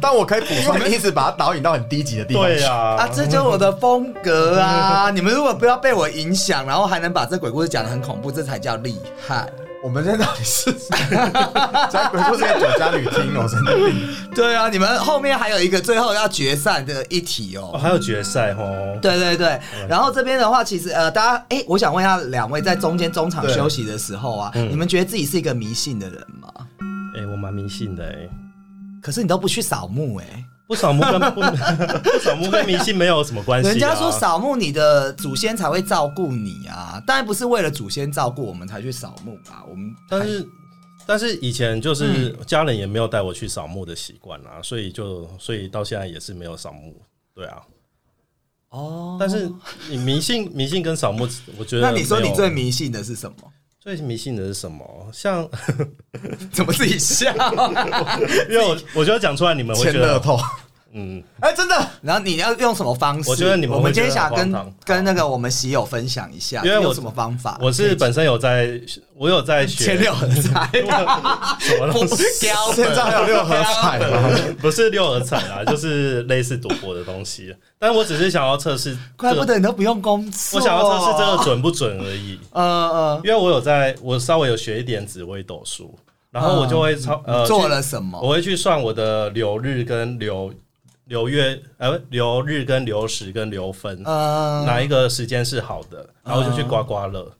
但我可以补充，你一直把它导引到很低级的地方去。对呀、啊，这就是我的风格啊！你们如果不要被我影响，然后还能把这鬼故事讲得很恐怖，这才叫厉害。我们现在到底是讲鬼故事给酒家旅听哦，神经病。对啊，你们后面还有一个最后要决赛的一题哦，哦。还有决赛哦。对对对，然后这边的话，其实呃，大家哎，我想问一下两位，在中间中场对休息的时候啊，嗯你们觉得自己是一个迷信的人吗？哎、我蛮迷信的哎、可是你都不去扫墓哎，不扫墓跟不 不扫墓跟迷信没有什么关系、啊。人家说扫墓你的祖先才会照顾你啊，当然不是为了祖先照顾我们才去扫墓吧，我们但是但是以前就是嗯家人也没有带我去扫墓的习惯啊，所以就所以到现在也是没有扫墓。对啊，哦，但是你迷信迷信跟扫墓，我觉得那你说你最迷信的是什么？最迷信的是什么？像 怎么自己笑？因为我我觉得讲出来你们会觉得，嗯，哎，真的，然后你要用什么方式？我觉得你们我们今天想跟跟那个我们喜友分享一下，因为我有什么方法？我是本身有在，我有在学前六合彩，什么东西，现在还有六合彩吗？不是六合彩啦，就是类似赌博的东西。但我只是想要测试这怪不，得你都不用工作。我想要测试这个，准不准而已。呃呃，因为我有在，我稍微有学一点紫微斗数，然后我就会超呃做了什么？我会去算我的流日跟流流月，呃，流日跟流时跟流分，呃，哪一个时间是好的，然后就去刮刮乐。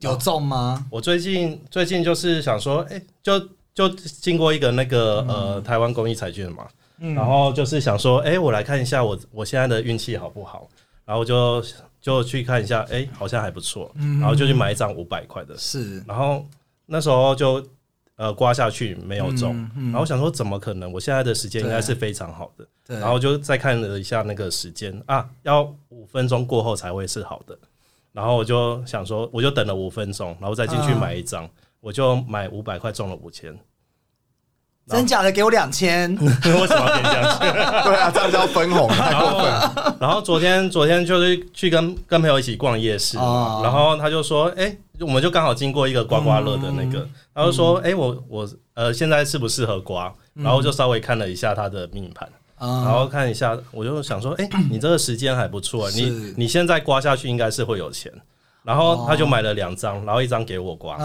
有中吗？我最近最近就是想说，哎、就就经过一个那个呃台湾公益彩券嘛，然后就是想说，哎、我来看一下我我现在的运气好不好，然后就就去看一下，哎、好像还不错，然后就去买一张五百块的，是。然后那时候就呃刮下去没有中，嗯嗯然后想说怎么可能？我现在的时间应该是非常好的，然后就再看了一下那个时间啊，要五分钟过后才会是好的。然后我就想说，我就等了五分钟，然后再进去买一张，我就买五百块中了五千。真假的给我两千，为什么要给你这样？对啊，这样叫分红，太然过分了。后，然后昨天昨天就是去跟跟朋友一起逛夜市然后他就说，哎、我们就刚好经过一个刮刮乐的那个，他就说，哎、我我呃现在适不适合刮？然后就稍微看了一下他的命盘。然嗯，后看一下，我就想说，哎、你这个时间还不错，啊你你现在刮下去应该是会有钱。然后他就买了两张，然后一张给我刮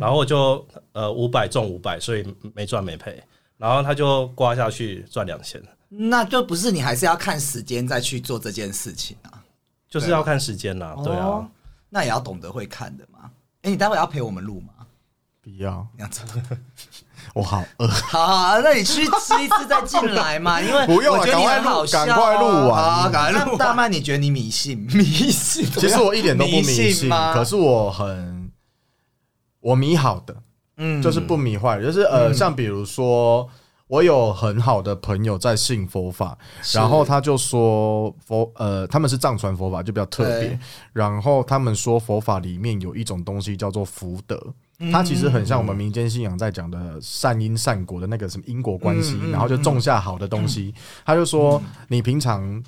然后我就呃五百中五百，所以没赚没赔。然后他就刮下去赚两千，那就不是你还是要看时间再去做这件事情啊？就是要看时间啦，对哦啊。那也要懂得会看的嘛。哎，你待会要陪我们录吗？不要，这样子，我好饿。好好，好那你去吃一次再进来嘛，因为 不用啊我觉得你赶快录很好笑啊赶快录完好赶快录大曼，你觉得你迷信？迷信？其实我一点都不迷迷信，吗？可是我很我迷好的，嗯就是不迷坏的。就是呃，像比如说，我有很好的朋友在信佛法，然后他就说佛呃，他们是藏传佛法，就比较特别对。然后他们说佛法里面有一种东西叫做福德。嗯它其实很像我们民间信仰在讲的善因善果的那个什么因果关系，然后就种下好的东西。他就说，你平常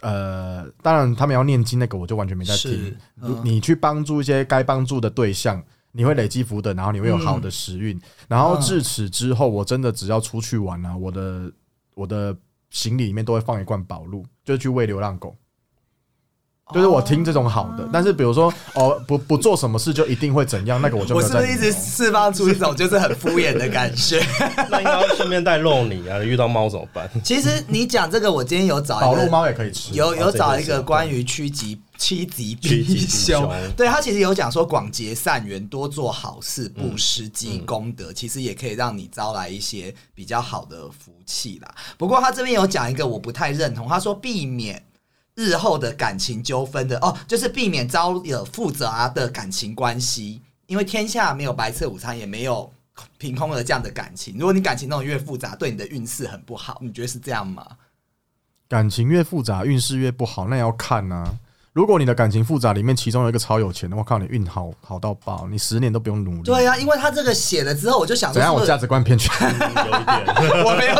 呃，当然他们要念经那个，我就完全没在听你去帮助一些该帮助的对象，你会累积福德，然后你会有好的时运。然后至此之后，我真的只要出去玩啊，我的我的行李里面都会放一罐宝露，就是去喂流浪狗。就是我听这种好的，但是比如说哦，不不做什么事就一定会怎样，那个我就没我有是不是一直释放出一种就是很敷衍的感觉？那应该要顺便带肉你啊，遇到猫怎么办？其实你讲这个，我今天有找宝露一个猫也可以吃，有有找一这个关于趋吉趋吉趋吉避避凶凶，对他其实有讲说广结善缘，多做好事，布施积功嗯德，其实也可以让你招来一些比较好的福气啦。不过他这边有讲一个我不太认同，他说避免。日后的感情纠纷的哦，就是避免招惹复杂的感情关系，因为天下没有白吃午餐，也没有凭空的这样的感情。如果你感情弄得越复杂，对你的运势很不好，你觉得是这样吗？感情越复杂，运势越不好，那要看呢、如果你的感情复杂，里面其中有一个超有钱的，我靠，你运好好到爆，你十年都不用努力。对呀、因为他这个写了之后，我就想说怎样？我价值观偏全，有一点，我没有，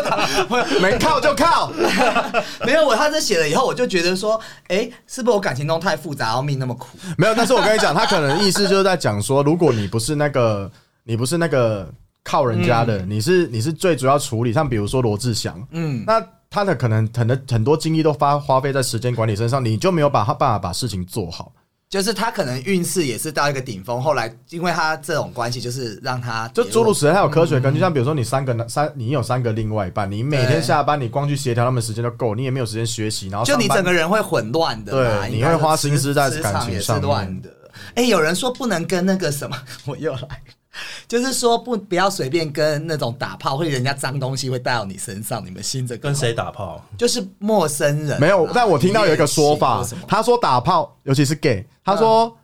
我没靠就靠。没有我他这写了以后，我就觉得说，哎、是不是我感情弄太复杂，然后命那么苦？没有，但是我跟你讲，他可能意思就是在讲说，如果你不是那个，你不是那个靠人家的，你是你是最主要处理，像比如说罗志祥，嗯，那他的可能很多很多精力都花花费在时间管理身上，你就没有把他办法把事情做好。就是他可能运势也是到一个顶峰，后来因为他这种关系，就是让他就诸如此类，还有科学嗯根据，像比如说你三个男三，你有三个另外一半，你每天下班你光去协调他们时间就够，你也没有时间学习，然后就你整个人会混乱的，对你会花心思在磁感情上面。乱的。哎、有人说不能跟那个什么，我又来，就是说不不要随便跟那种打炮，会人家脏东西会带到你身上，你们心着？跟谁打炮？就是陌生人啊、没有，但我听到有一个说法他说打炮，尤其是 gay，他说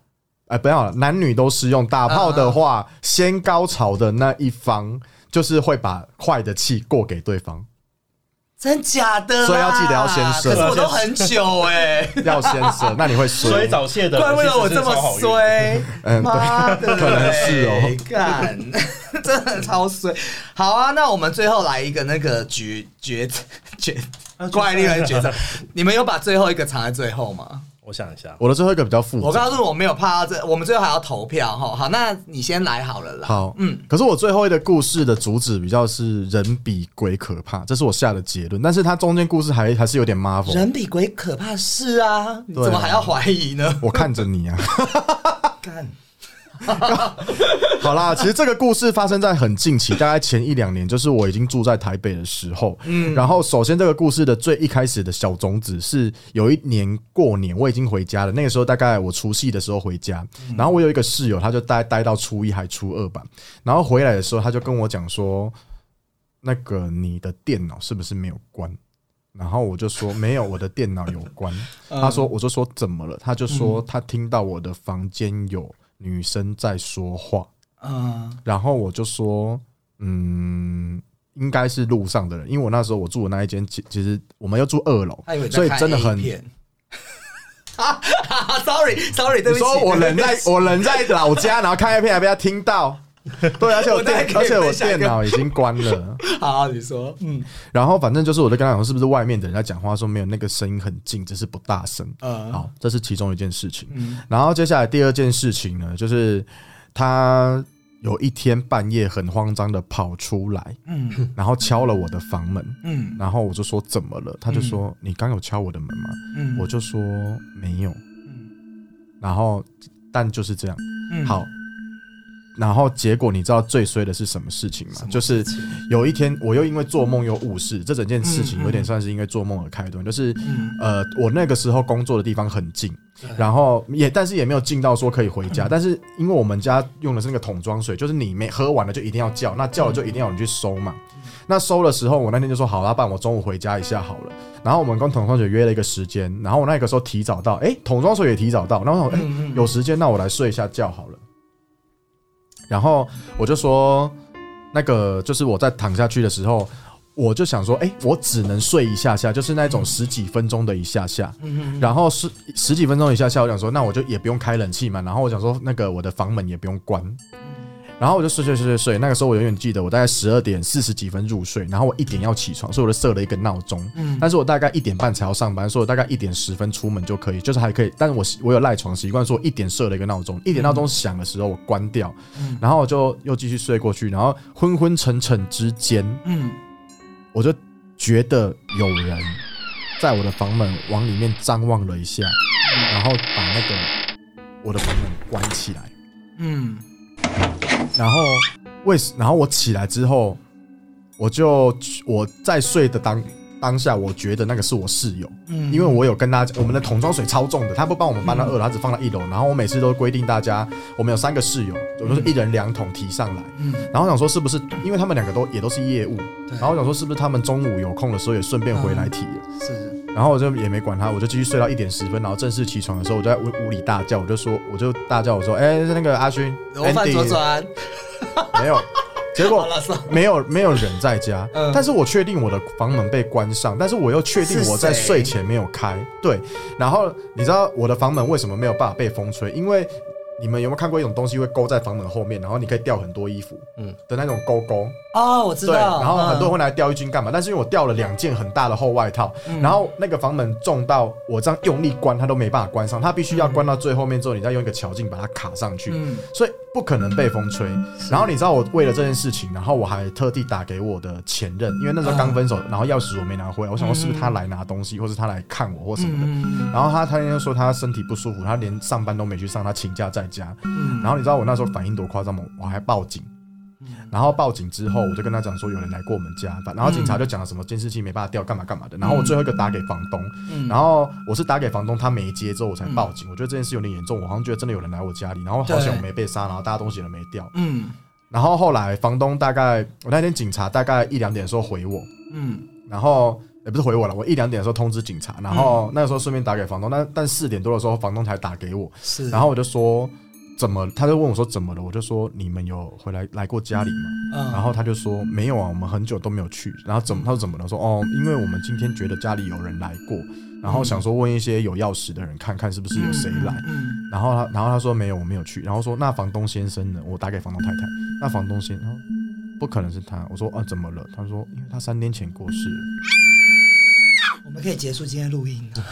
哎，不要了，男女都适用。打炮的话，先高潮的那一方就是会把坏的气过给对方，真假的啦？所以要记得要先射可是我都很久哎、要先射，那你会所衰以。早泄的怪人不得我这么。衰，嗯妈的，可能是哦干，真的超衰。好啊，那我们最后来一个那个决决决怪力人决策，你们有把最后一个藏在最后吗？我想一下，我的最后一个比较复杂。我告诉你，我没有怕到这，我们最后还要投票哈。好，那你先来好了啦。好，嗯嗯，可是我最后一个故事的主旨比较是人比鬼可怕，这是我下的结论。但是它中间故事还还是有点 Marvel。人比鬼可怕是啊，你怎么还要怀疑呢？我看着你啊，干，好啦，其实这个故事发生在很近期，大概前一两年，就是我已经住在台北的时候。嗯，然后首先这个故事的最一开始的小种子是有一年过年，我已经回家了。那个时候大概我除夕的时候回家，然后我有一个室友，他就待待到初一还初二吧。然后回来的时候，他就跟我讲说，那个你的电脑是不是没有关？然后我就说没有，我的电脑有关。他说，我就说怎么了？他就说他听到我的房间有女生在说话。嗯，然后我就说，嗯，应该是路上的人，因为我那时候我住的那一间，其其实我们要住二楼所以真的很。啊。Sorry Sorry，对不起。你说我人在我人在老家，然后看 A 片还被他听到，对，而且我电而且我电脑已经关了，好，你说，嗯。然后反正就是我在跟他讲说，是不是外面的人在讲话，说没有那个声音很近，只是不大声。嗯，好，这是其中一件事情。嗯。然后接下来第二件事情呢，就是他有一天半夜很慌张的跑出来，嗯。然后敲了我的房门，嗯。然后我就说怎么了？他就说、你刚有敲我的门吗？嗯。我就说没有，嗯。然后但就是这样。嗯。好，然后结果你知道最衰的是什么事情吗就是有一天我又因为做梦又误事，这整件事情有点算是因为做梦而开端。就是嗯呃，我那个时候工作的地方很近，然后也但是也没有近到说可以回嗯家，但是因为我们家用的是那个桶装水，就是你没喝完了就一定要叫，那叫了就一定要你去收嘛。嗯那收的时候，我那天就说好了，不然我中午回家一下好了。然后我们跟桶装水约了一个时间，然后我那个时候提早到，哎、桶装水也提早到，然后我，哎、有时间，那我来睡一下觉好了。然后我就说，那个就是我在躺下去的时候，我就想说，哎、我只能睡一下下，就是那种十几分钟的一下下。嗯然后十十几分钟一下下，我想说，那我就也不用开冷气嘛。然后我想说，那个我的房门也不用关。然后我就睡睡睡睡睡。那个时候我永远记得，我大概十二点四十几分入睡，然后我一点要起床，所以我就设了一个闹钟。嗯但是我大概一点半才要上班，所以我大概一点十分出门就可以，就是还可以。但是我我有赖床习惯，说我一点设了一个闹钟，一点闹钟响的时候我关掉，嗯然后我就又继续睡过去，然后昏昏沉沉之间，嗯我就觉得有人在我的房门往里面张望了一下，然后把那个我的房门关起来，嗯然后为然后我起来之后，我就我在睡的当当下，我觉得那个是我室友，嗯因为我有跟大家，我们的桶装水超重的，他不帮我们搬到二楼，他只放到一楼。然后我每次都规定大家，我们有三个室友，我都是一人两桶提上来。嗯然后我想说是不是，因为他们两个都也都是业务，对然后我想说是不是他们中午有空的时候也顺便回来提了。是然后我就也没管他，我就继续睡到一点十分，然后正式起床的时候，我就在屋屋里大叫，我就说，我就大叫我说，哎、那个阿勋，罗饭 Andy，左转，没有，结果没有没有人在家，嗯但是我确定我的房门被关上，但是我又确定我在睡前没有开，对。然后你知道我的房门为什么没有办法被风吹？因为你们有没有看过一种东西会勾在房门后面，然后你可以吊很多衣服，嗯嗯的那种勾勾，哦，我知对。道，然后很多人嗯会拿来吊衣襟干嘛？但是因为我吊了两件很大的厚外套，嗯然后那个房门重到我这样用力关，它都没办法关上，它必须要关到最后面之后，你再用一个巧劲把它卡上去。嗯所以不可能被风吹。然后你知道我为了这件事情，然后我还特地打给我的前任，因为那时候刚分手，然后钥匙我没拿回来，我想说是不是他来拿东西，或是他来看我或什么的。嗯然后他他那天说他身体不舒服，他连上班都没去上，他请假在家。嗯然后你知道我那时候反应多夸张吗？我还报警。然后报警之后，我就跟他讲说有人来过我们家，反然后警察就讲了什么监视器没办法调，干嘛干嘛的。然后我最后一个打给房东，嗯然后我是打给房东，他没接之后我才报警。我觉得这件事有点严重，我好像觉得真的有人来我家里，然后好险我没被杀，然后大家东西都没掉。嗯然后后来房东大概我那天警察大概一两点的时候回我，嗯然后也不是回我了，我一两点的时候通知警察，然后那个时候顺便打给房东，但但四点多的时候房东才打给我，是，然后我就说怎么？他就问我说怎么了？我就说你们有回来来过家里吗？嗯然后他就说没有啊，我们很久都没有去。然后怎么？他说怎么了？我说哦，因为我们今天觉得家里有人来过，然后想说问一些有钥匙的人看看是不是有谁来。嗯，然后他，然后他说没有，我没有去。然后说那房东先生呢？我打给房东太太，那房东先，生不可能是他。我说啊，怎么了？他说因为他三天前过世了。我们可以结束今天录音了。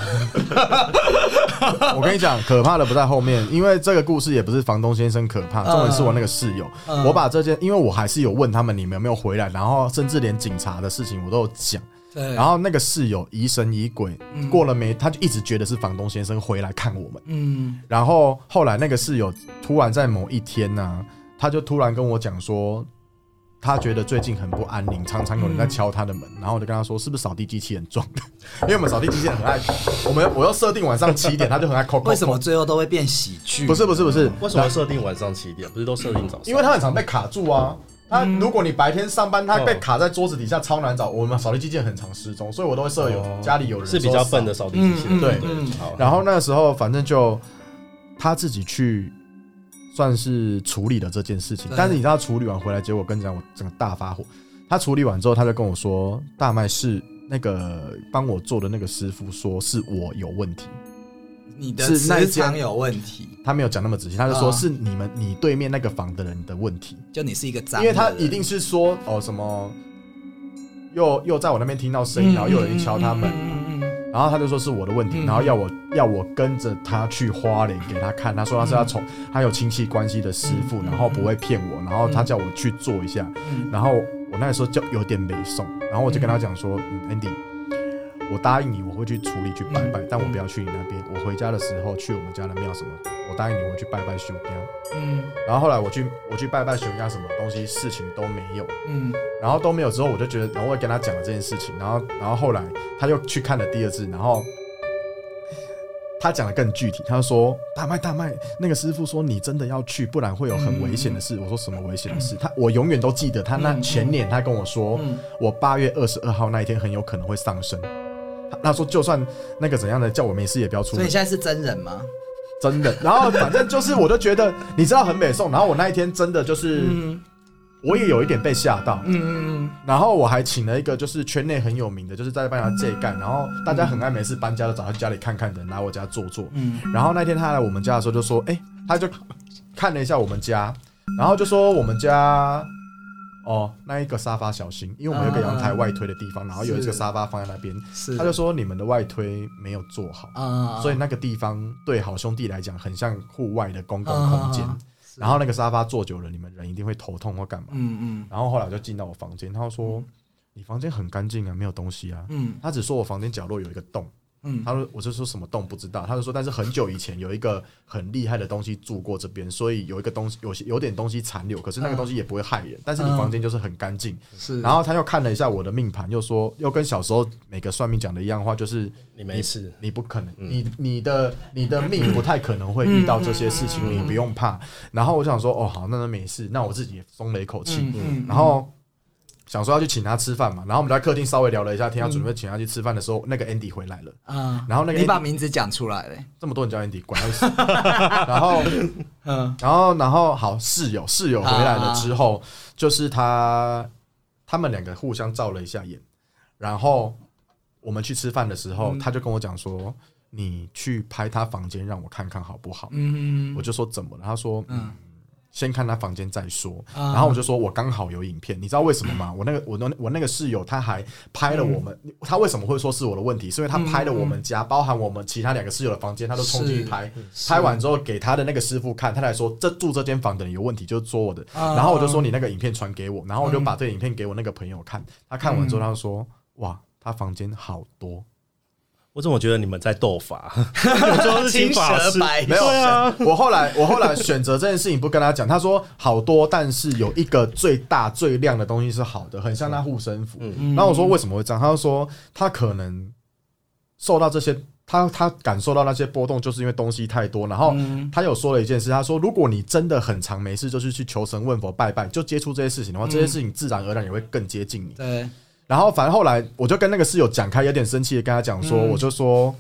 我跟你讲，可怕的不在后面，因为这个故事也不是房东先生可怕，重点是我那个室友。嗯我把这件，因为我还是有问他们你们有没有回来，然后甚至连警察的事情我都有讲。对，然后那个室友疑神疑鬼，嗯过了没，他就一直觉得是房东先生回来看我们。嗯然后后来那个室友突然在某一天呢、他就突然跟我讲说，他觉得最近很不安宁，常常有人在敲他的门。然后我就跟他说，是不是扫地机器人撞的？因为我们扫地机器人很爱，我们我要设定晚上七点，他就很爱扣扣。为什么？最后都会变喜剧？不是不是不是，为什么设定晚上七点？不是都设定早上？因为他很常被卡住啊。他嗯如果你白天上班，他被哦卡在桌子底下超难找。我们扫地机器人很常失踪，所以我都会设有哦家里有人是比较笨的扫地机器人，嗯对嗯好，然后那个时候反正就他自己去算是处理了这件事情，但是你知道处理完回来，结果跟你讲我整个大发火。他处理完之后，他就跟我说，大麦是那个帮我做的那个师傅说是我有问题，你的是那一间磁场有问题，他没有讲那么仔细，他就说啊。是你们你对面那个房的人的问题。就你是一个脏因，为他一定是说哦什么，又又在我那边听到声音，嗯然后又有人敲他门，然后他就说是我的问题，嗯。然后要我要我跟着他去花莲给他看，他说他是他从他有亲戚关系的师傅，嗯然后不会骗我，然后他叫我去做一下，嗯。然后我那时候就有点没送，然后我就跟他讲说，嗯，Andy。我答应你，我会去处理去拜拜，但我不要去你那边。我回家的时候去我们家的庙什么，我答应你我会去拜拜修家。嗯然后后来我去我去拜拜修家什么东西事情都没有，嗯然后都没有之后，我就觉得，然后我也跟他讲了这件事情，然后然后后来他又去看了第二次，然后他讲的更具体，他就说大麦大麦，那个师傅说你真的要去，不然会有很危险的事。我说什么危险的事？他我永远都记得他那前年他跟我说，嗯我八月二十二号那一天很有可能会上升。他他说就算那个怎样的，叫我没事也不要出门所以你。现在是真人吗？真的。然后反正就是，我就觉得你知道很美颂。然后我那一天真的就是，嗯我也有一点被吓到。嗯嗯然后我还请了一个就是圈内很有名的，就是在帮他借盖，然后大家很爱没事搬家都找他家里看看的人来我家坐坐。嗯然后那天他来我们家的时候就说，哎、他就看了一下我们家，然后就说我们家。哦，那一个沙发小心，因为我们有个阳台外推的地方，然后有一个沙发放在那边，是，他就说你们的外推没有做好，啊所以那个地方对好兄弟来讲很像户外的公共空间。啊然后那个沙发坐久了，你们人一定会头痛或干嘛。嗯嗯。然后后来我就进到我房间，他就说：“你房间很干净啊，没有东西啊。嗯”他只说我房间角落有一个洞，嗯。他说我就说什么洞不知道，他就说但是很久以前有一个很厉害的东西住过这边，所以有一个东西有些有点东西残留，可是那个东西也不会害人，但是你房间就是很干净。是，然后他又看了一下我的命盘，又说又跟小时候每个算命讲的一样话，就是你没事，你不可能，你你的你的命不太可能会遇到这些事情，你不用怕。然后我想说，哦，好，那那没事，那我自己也松了一口气。嗯嗯。然后想说要去请他吃饭嘛，然后我们在客厅稍微聊了一下天，要准备请他去吃饭的时候，那个 Andy 回来了。啊，然后那个你把名字讲出来了，这么多人叫 Andy，管他死。然后嗯然后然后好室友室友回来了之后，就是他他们两个互相照了一下眼，然后我们去吃饭的时候，嗯他就跟我讲说：“你去拍他房间让我看看好不好？”嗯我就说怎么了？他说：“嗯嗯，先看他房间再说。”啊然后我就说：“我刚好有影片，你知道为什么吗？我那个我那我那个室友他还拍了我们，他为什么会说是我的问题？是因为他拍了我们家，包含我们其他两个室友的房间，他都冲进去拍。拍完之后给他的那个师傅看，他来说这住这间房的人有问题，就是说我的。啊然后我就说你那个影片传给我，然后我就把这个影片给我那个朋友看，他看完之后他就说：哇，他房间好多。”我怎么觉得你们在斗法？有时候是请法师青蛇白没有啊，我后来我后来选择这件事情不跟他讲，他说好多，但是有一个最大最亮的东西是好的，很像他护身符。嗯然后我说为什么会这样？他就说他可能受到这些，他他感受到那些波动，就是因为东西太多。然后嗯他有说了一件事，他说如果你真的很长没事，就是去求神问佛拜拜，就接触这些事情的话，这些事情自然而然也会更接近你。对，然后反正后来我就跟那个室友讲开，有点生气的跟他讲说，嗯。我就说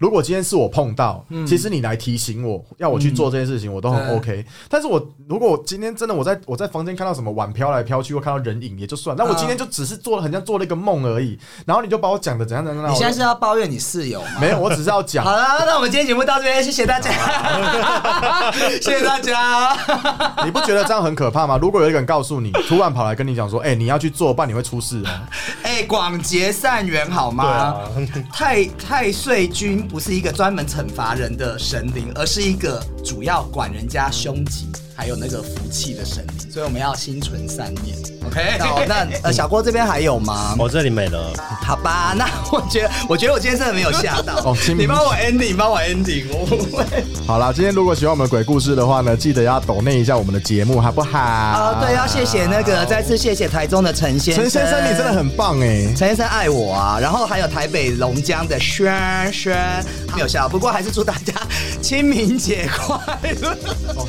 如果今天是我碰到，其实你来提醒我要我去做这件事情，我都很对 OK。但是我如果我今天真的我在我在房间看到什么碗飘来飘去，或看到人影也就算，那我今天就只是做了很像做了一个梦而已，然后你就把我讲的怎样怎样你现在是要抱怨你室友吗？没有，我只是要讲好。了，那我们今天节目到这边，谢谢大家，谢谢大家。你不觉得这样很可怕吗？如果有一个人告诉你，突然跑来跟你讲说，哎、你要去做，不然你会出事哦。哎，广结善缘好对吗？啊，太太岁君不是一个专门惩罚人的神灵，而是一个主要管人家凶吉。还有那个福气的神灵，所以我们要心存善念。OK，好，那呃 小郭这边还有吗？我这里没了。好吧，那我觉得，我觉得我今天真的没有吓到。哦清明你帮我 ending，你帮我 ending，我不会。好啦，今天如果喜欢我们的鬼故事的话呢，记得要抖内一下我们的节目，好不好？啊，对，要谢谢那个，再次谢谢台中的陈先生。陈先生，你真的很棒哎。陈先生爱我啊，然后还有台北龙江的轩轩没有笑，不过还是祝大家清明节快乐。哦